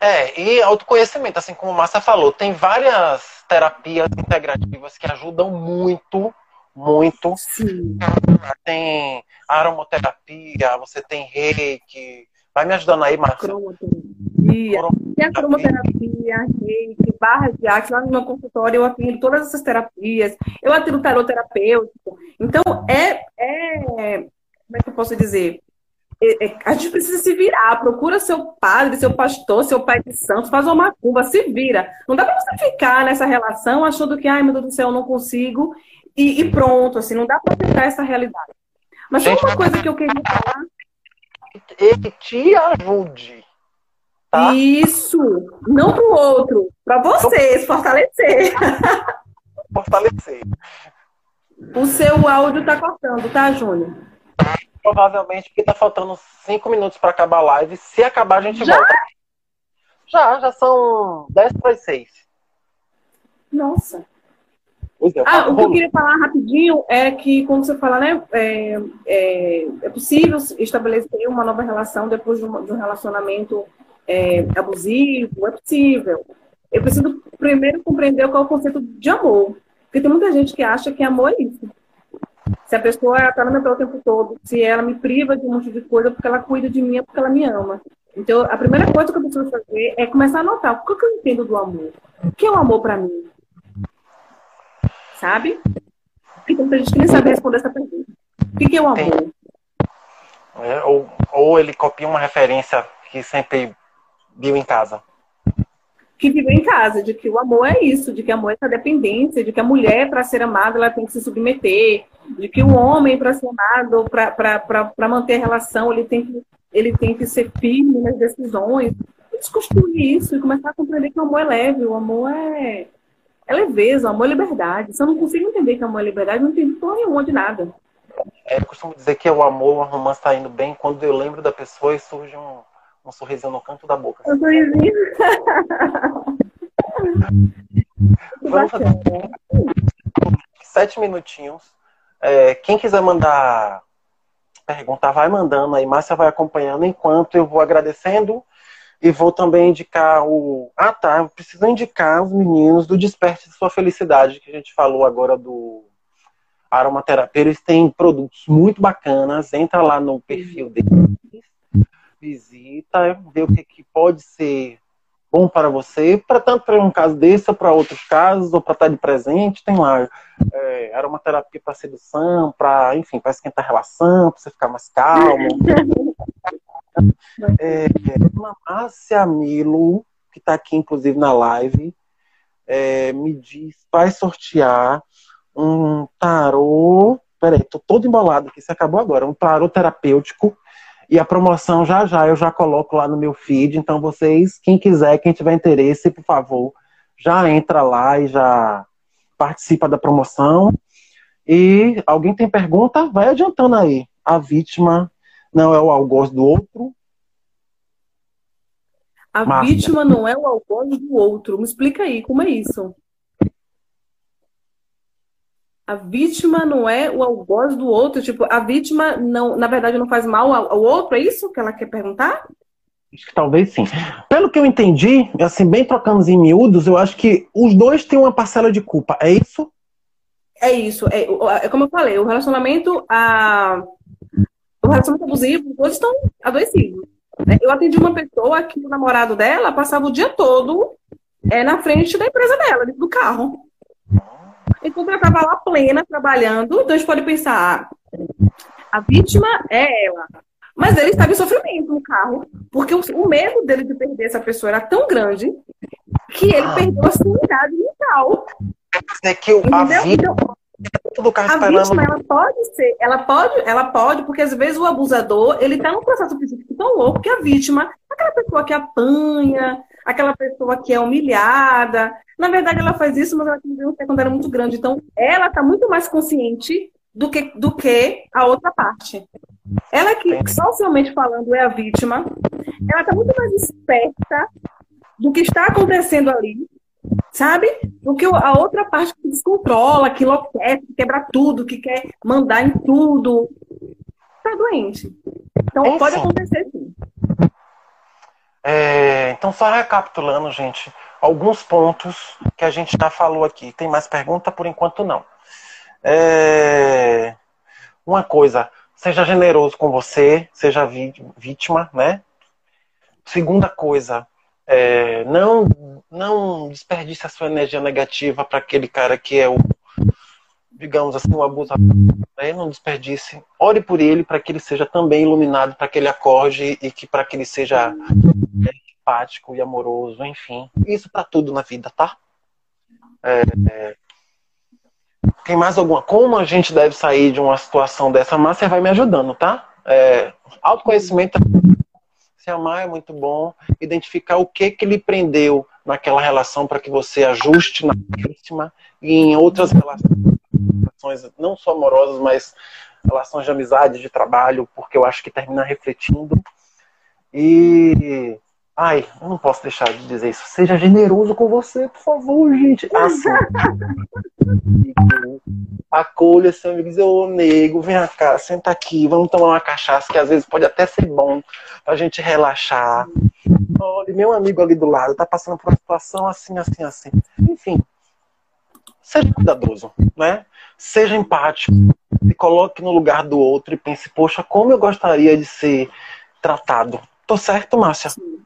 É, e autoconhecimento, assim como a Márcia falou, tem várias terapias integrativas que ajudam muito, muito. Sim. Tem aromoterapia, você tem reiki. Vai me ajudando aí, Márcia. Cromoterapia. Tem a cromoterapia, reiki, barra de arte. Lá no meu consultório eu atendo todas essas terapias. Eu atendo tarot terapêutico. Então, é, é. Como é que eu posso dizer? É, é, a gente precisa se virar. Procura seu padre, seu pastor, seu pai de santo, faz uma macumba, se vira. Não dá para você ficar nessa relação achando que, ai meu Deus do céu, eu não consigo. E, e pronto, assim, não dá para aceitar essa realidade. Mas tem uma coisa que eu queria falar. Ele te ajude Tá? Isso! Não para o outro, para vocês, fortalecer. <laughs> Fortalecer. O seu áudio está cortando, tá, Júnior? provavelmente porque tá faltando cinco minutos para acabar a live. Se acabar, a gente já? volta. Já, já são 10 para as 6. Nossa. É, ah, o que eu queria falar rapidinho é que, quando você fala, né, é, é, é possível estabelecer uma nova relação depois de, uma, de um relacionamento é, abusivo, é possível. Eu preciso primeiro compreender qual é o conceito de amor. Porque tem muita gente que acha que amor é isso. Se a pessoa está no meu pé o tempo todo, se ela me priva de um monte de coisa porque ela cuida de mim, é porque ela me ama. Então, a primeira coisa que eu preciso fazer é começar a notar o que eu entendo do amor. O que é o amor para mim? Sabe? Porque tem gente que nem sabe responder essa pergunta. O que é o amor? É, ou, ou ele copia uma referência que sempre viu em casa que viveu em casa, de que o amor é isso, de que o amor é essa dependência, de que a mulher, para ser amada, ela tem que se submeter, de que o homem, para ser amado, para manter a relação, ele tem, que, ele tem que ser firme nas decisões. Desconstruir isso e começar a compreender que o amor é leve, o amor é, é leveza, o amor é liberdade. Se eu não consigo entender que o amor é liberdade, não entendo porra nenhuma de nada. É, eu costumo dizer que o amor, o romance está indo bem quando eu lembro da pessoa e surge um um sorrisinho no canto da boca. Um sorrisinho. <laughs> Vamos fazer sete minutinhos. É, quem quiser mandar pergunta, vai mandando aí. Márcia vai acompanhando enquanto eu vou agradecendo e vou também indicar o. Ah, tá. Eu preciso indicar os meninos do Desperte de Sua Felicidade, que a gente falou agora do aromaterapia. Eles têm produtos muito bacanas. Entra lá no perfil deles visita, ver o que, que pode ser bom para você, para tanto para um caso desse, ou para outros casos, ou para estar de presente, tem lá é, aromaterapia para sedução, para, enfim, para esquentar a relação, para você ficar mais calmo. <laughs> é, a Márcia Milo, que está aqui inclusive na live, é, me diz, vai sortear um tarô, peraí, tô todo embolado aqui, você acabou agora, um tarô terapêutico e a promoção já já eu já coloco lá no meu feed. Então vocês, quem quiser, quem tiver interesse, por favor, já entra lá e já participa da promoção. E alguém tem pergunta? Vai adiantando aí. A vítima não é o algoz do outro. A Márcia. vítima não é o algoz do outro. Me explica aí, como é isso? A vítima não é o algoz do outro, tipo, a vítima não, na verdade, não faz mal ao, outro, é isso que ela quer perguntar? Acho que talvez sim. Pelo que eu entendi, assim, bem trocando em miúdos, eu acho que os dois têm uma parcela de culpa, é isso? É isso, é, é como eu falei, o relacionamento, a, o relacionamento abusivo, os dois estão adoecidos. Né? Eu atendi uma pessoa que o namorado dela passava o dia todo é, na frente da empresa dela, do carro. Enquanto ela estava lá plena, trabalhando, então a gente pode pensar, ah, a vítima é ela. Mas ele estava em sofrimento no carro, porque o, o medo dele de perder essa pessoa era tão grande que ele ah. perdeu a sanidade mental. É que o, a vítima, então, a vítima, ela pode ser, ela pode, ela pode, porque às vezes o abusador, ele está num processo psíquico tão louco que a vítima, aquela pessoa que apanha, aquela pessoa que é humilhada. Na verdade, ela faz isso, mas ela tem um secundário muito grande. Então, ela está muito mais consciente do que, do que a outra parte. Ela que, socialmente falando, é a vítima, ela está muito mais esperta do que está acontecendo ali, sabe? Do que a outra parte que descontrola, que enlouquece, que quebra tudo, que quer mandar em tudo. Está doente. Então, é pode acontecer sim. É, então, só recapitulando, gente, alguns pontos que a gente já falou aqui. Tem mais pergunta? Por enquanto, não. É, uma coisa, seja generoso com você, seja vítima, né? Segunda coisa, é, não, não desperdice a sua energia negativa para aquele cara que é o, digamos assim, o abusador. Né? Não desperdice. Ore por ele para que ele seja também iluminado, para que ele acorde e que para que ele seja empático e amoroso, enfim. Isso para tudo na vida, tá? É, é... Tem mais alguma? Como a gente deve sair de uma situação dessa? A Márcia vai me ajudando, tá? É... Autoconhecimento. Se amar é muito bom. Identificar o que que lhe prendeu naquela relação para que você ajuste na próxima e em outras relações, não só amorosas, mas relações de amizade, de trabalho, porque eu acho que termina refletindo. E Ai, eu não posso deixar de dizer isso. Seja generoso com você, por favor, gente. Assim. Acolha seu amigo, dizer, ô nego, vem cá, senta aqui, vamos tomar uma cachaça, que às vezes pode até ser bom pra gente relaxar. Olha, meu amigo ali do lado tá passando por uma situação assim, assim, assim. Enfim, seja cuidadoso, né? Seja empático, se coloque no lugar do outro e pense, poxa, como eu gostaria de ser tratado. Tô certo, Márcia? Sim.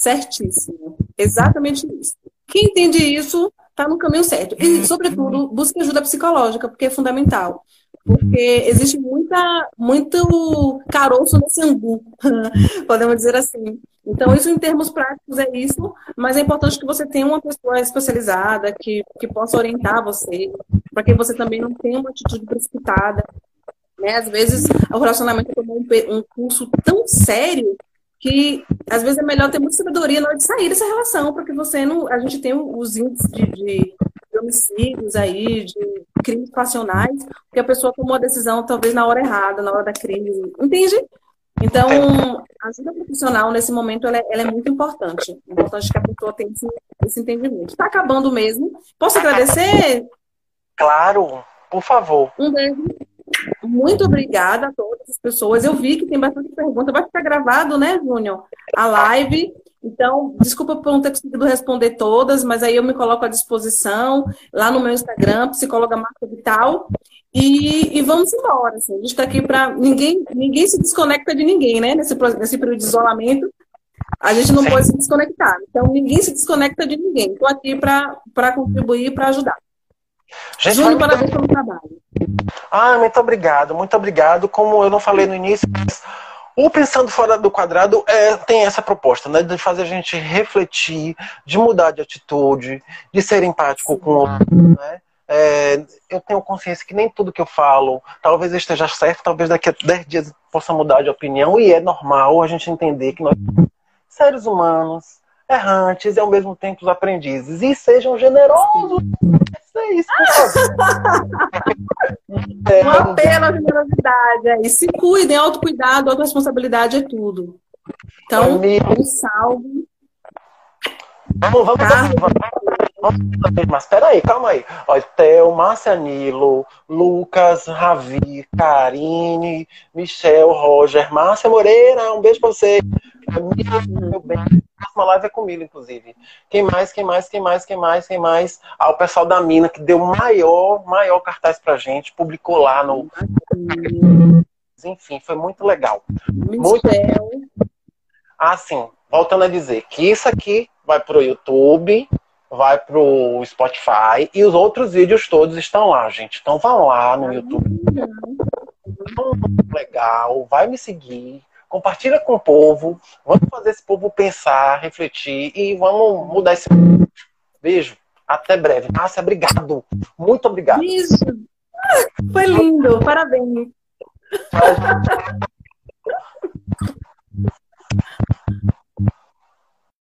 Certíssimo. Exatamente isso. Quem entende isso está no caminho certo. E, sobretudo, busque ajuda psicológica, porque é fundamental. Porque existe muita, muito caroço nesse angu, <laughs> podemos dizer assim. Então, isso em termos práticos é isso, mas é importante que você tenha uma pessoa especializada que, que possa orientar você, para que você também não tenha uma atitude precipitada. Né? Às vezes, o relacionamento tomou um, um curso tão sério que às vezes é melhor ter muita sabedoria na hora de sair dessa relação, porque você não. A gente tem os índices de, de, homicídios aí, de crimes passionais, que a pessoa tomou a decisão talvez na hora errada, na hora da crise. Entende? Então, a ajuda profissional nesse momento ela é, ela é muito importante. É importante que a pessoa tenha esse, esse entendimento. Está acabando mesmo. Posso agradecer? Claro, por favor. Um beijo muito obrigada a todas as pessoas. Eu vi que tem bastante pergunta. Vai ficar gravado, né, Júnior? A live. Então, desculpa por não ter conseguido responder todas, mas aí eu me coloco à disposição lá no meu Instagram, psicóloga Marca Vital. E, e vamos embora. Assim. A gente está aqui para. Ninguém, ninguém se desconecta de ninguém, né? Nesse, nesse período de isolamento. A gente não Sim. pode se desconectar. Então, ninguém se desconecta de ninguém. Estou aqui para contribuir para ajudar. Gente, Júnior, parabéns pelo trabalho. Ah, muito obrigado, muito obrigado. Como eu não falei no início, o Pensando Fora do Quadrado é, tem essa proposta, né? De fazer a gente refletir, de mudar de atitude, de ser empático com o outro, né? É, eu tenho consciência que nem tudo que eu falo talvez esteja certo, talvez daqui a 10 dias possa mudar de opinião, e é normal a gente entender que nós somos seres humanos, errantes e ao mesmo tempo os aprendizes. E sejam generosos. É isso, <laughs> é, Um apelo à generosidade. É. E se cuidem, autocuidado, autorresponsabilidade é tudo. Então, um salve. Vamos, vamos, vamos, vamos, mas peraí, calma aí. Theo, Márcia Nilo, Lucas, Ravi, Karine, Michel, Roger, Márcia Moreira, um beijo pra você. Meu bem próxima live é comigo, inclusive. Quem mais, quem mais, quem mais, quem mais, quem mais? Ah, o pessoal da Mina, que deu maior, maior cartaz pra gente, publicou lá no. Enfim, foi muito legal. Muito. Ah, sim. Voltando a dizer que isso aqui vai pro YouTube, vai pro Spotify e os outros vídeos todos estão lá, gente. Então vão lá no YouTube. Legal, vai me seguir compartilha com o povo, vamos fazer esse povo pensar, refletir e vamos mudar esse mundo. Beijo, até breve. Márcia, obrigado. Muito obrigado. Isso, ah, Foi lindo, parabéns. <laughs>